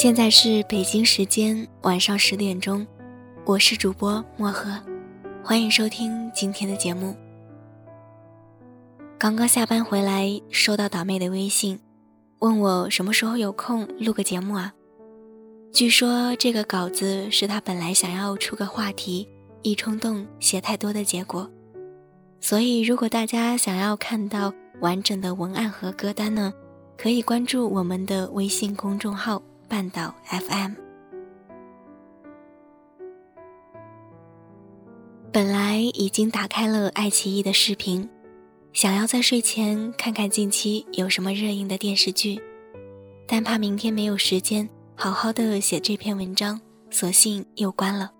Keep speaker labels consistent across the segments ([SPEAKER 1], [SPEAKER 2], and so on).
[SPEAKER 1] 现在是北京时间晚上十点钟，我是主播漠河，欢迎收听今天的节目。刚刚下班回来，收到导妹的微信，问我什么时候有空录个节目啊？据说这个稿子是他本来想要出个话题，一冲动写太多的结果。所以如果大家想要看到完整的文案和歌单呢，可以关注我们的微信公众号。半岛 FM。本来已经打开了爱奇艺的视频，想要在睡前看看近期有什么热映的电视剧，但怕明天没有时间好好的写这篇文章，索性又关了。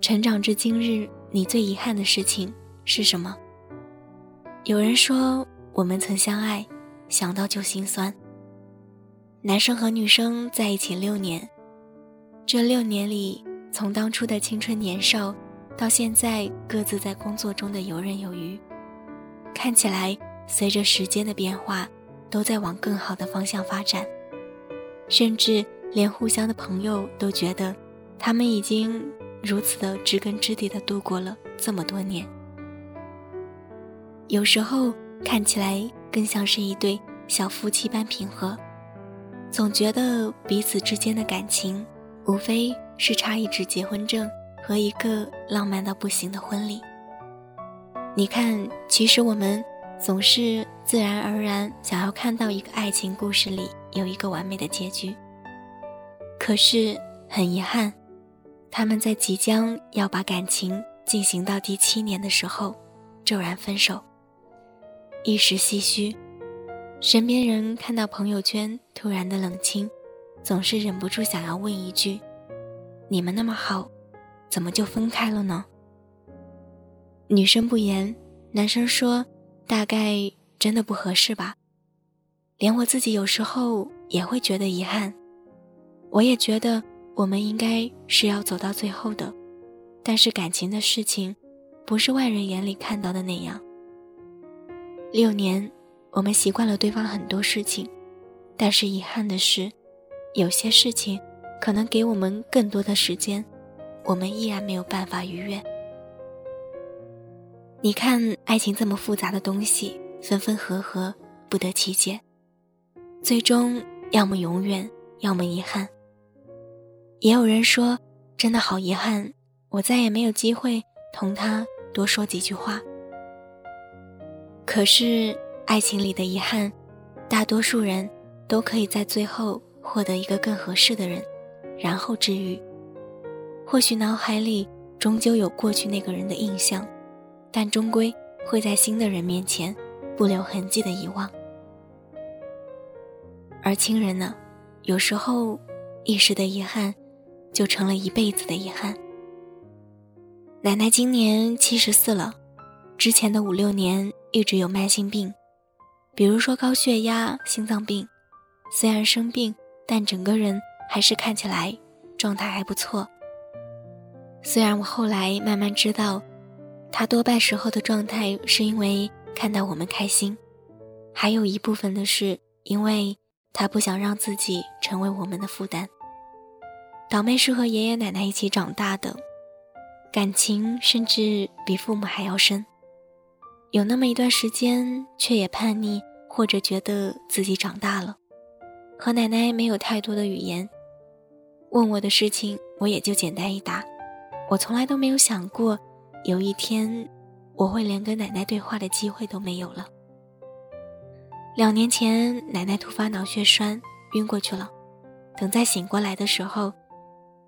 [SPEAKER 1] 成长至今日，你最遗憾的事情是什么？有人说，我们曾相爱，想到就心酸。男生和女生在一起六年，这六年里，从当初的青春年少，到现在各自在工作中的游刃有余，看起来随着时间的变化，都在往更好的方向发展，甚至连互相的朋友都觉得，他们已经如此的知根知底的度过了这么多年。有时候看起来更像是一对小夫妻般平和。总觉得彼此之间的感情，无非是差一纸结婚证和一个浪漫到不行的婚礼。你看，其实我们总是自然而然想要看到一个爱情故事里有一个完美的结局。可是很遗憾，他们在即将要把感情进行到第七年的时候，骤然分手。一时唏嘘。身边人看到朋友圈突然的冷清，总是忍不住想要问一句：“你们那么好，怎么就分开了呢？”女生不言，男生说：“大概真的不合适吧。”连我自己有时候也会觉得遗憾。我也觉得我们应该是要走到最后的，但是感情的事情，不是外人眼里看到的那样。六年。我们习惯了对方很多事情，但是遗憾的是，有些事情可能给我们更多的时间，我们依然没有办法逾越。你看，爱情这么复杂的东西，分分合合，不得其解，最终要么永远，要么遗憾。也有人说，真的好遗憾，我再也没有机会同他多说几句话。可是。爱情里的遗憾，大多数人都可以在最后获得一个更合适的人，然后治愈。或许脑海里终究有过去那个人的印象，但终归会在新的人面前不留痕迹的遗忘。而亲人呢，有时候一时的遗憾，就成了一辈子的遗憾。奶奶今年七十四了，之前的五六年一直有慢性病。比如说高血压、心脏病，虽然生病，但整个人还是看起来状态还不错。虽然我后来慢慢知道，他多半时候的状态是因为看到我们开心，还有一部分的是因为他不想让自己成为我们的负担。倒妹是和爷爷奶奶一起长大的，感情甚至比父母还要深。有那么一段时间，却也叛逆，或者觉得自己长大了，和奶奶没有太多的语言。问我的事情，我也就简单一答。我从来都没有想过，有一天我会连跟奶奶对话的机会都没有了。两年前，奶奶突发脑血栓，晕过去了。等再醒过来的时候，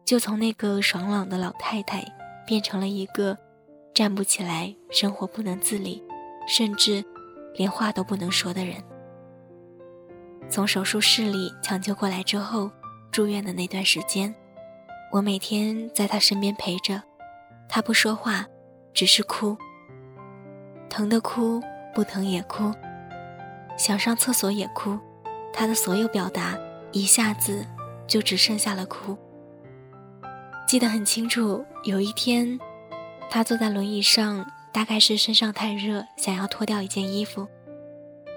[SPEAKER 1] 就从那个爽朗的老太太变成了一个站不起来、生活不能自理，甚至连话都不能说的人。从手术室里抢救过来之后，住院的那段时间，我每天在他身边陪着，他不说话，只是哭，疼的哭，不疼也哭，想上厕所也哭，他的所有表达一下子就只剩下了哭。记得很清楚，有一天，他坐在轮椅上，大概是身上太热，想要脱掉一件衣服，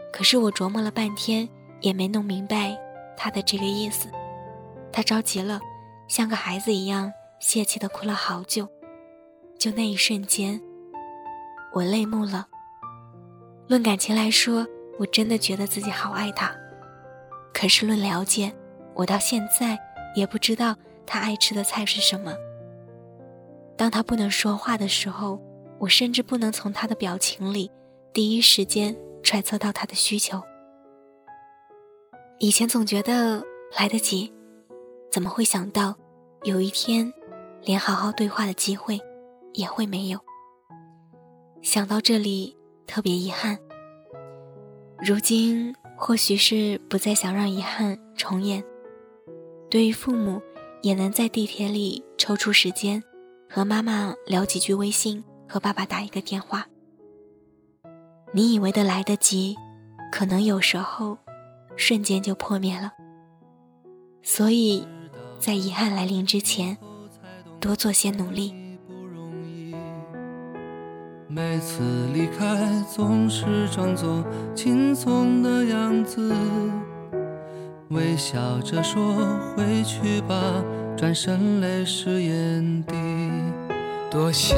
[SPEAKER 1] 可是我琢磨了半天。也没弄明白他的这个意思，他着急了，像个孩子一样泄气的哭了好久。就那一瞬间，我泪目了。论感情来说，我真的觉得自己好爱他。可是论了解，我到现在也不知道他爱吃的菜是什么。当他不能说话的时候，我甚至不能从他的表情里第一时间揣测到他的需求。以前总觉得来得及，怎么会想到有一天连好好对话的机会也会没有？想到这里特别遗憾。如今或许是不再想让遗憾重演，对于父母也能在地铁里抽出时间和妈妈聊几句微信，和爸爸打一个电话。你以为的来得及，可能有时候。瞬间就破灭了，所以，在遗憾来临之前，多做些努力。
[SPEAKER 2] 每次离开，总是装作轻松的样子，微笑着说回去吧，转身泪湿眼底。多想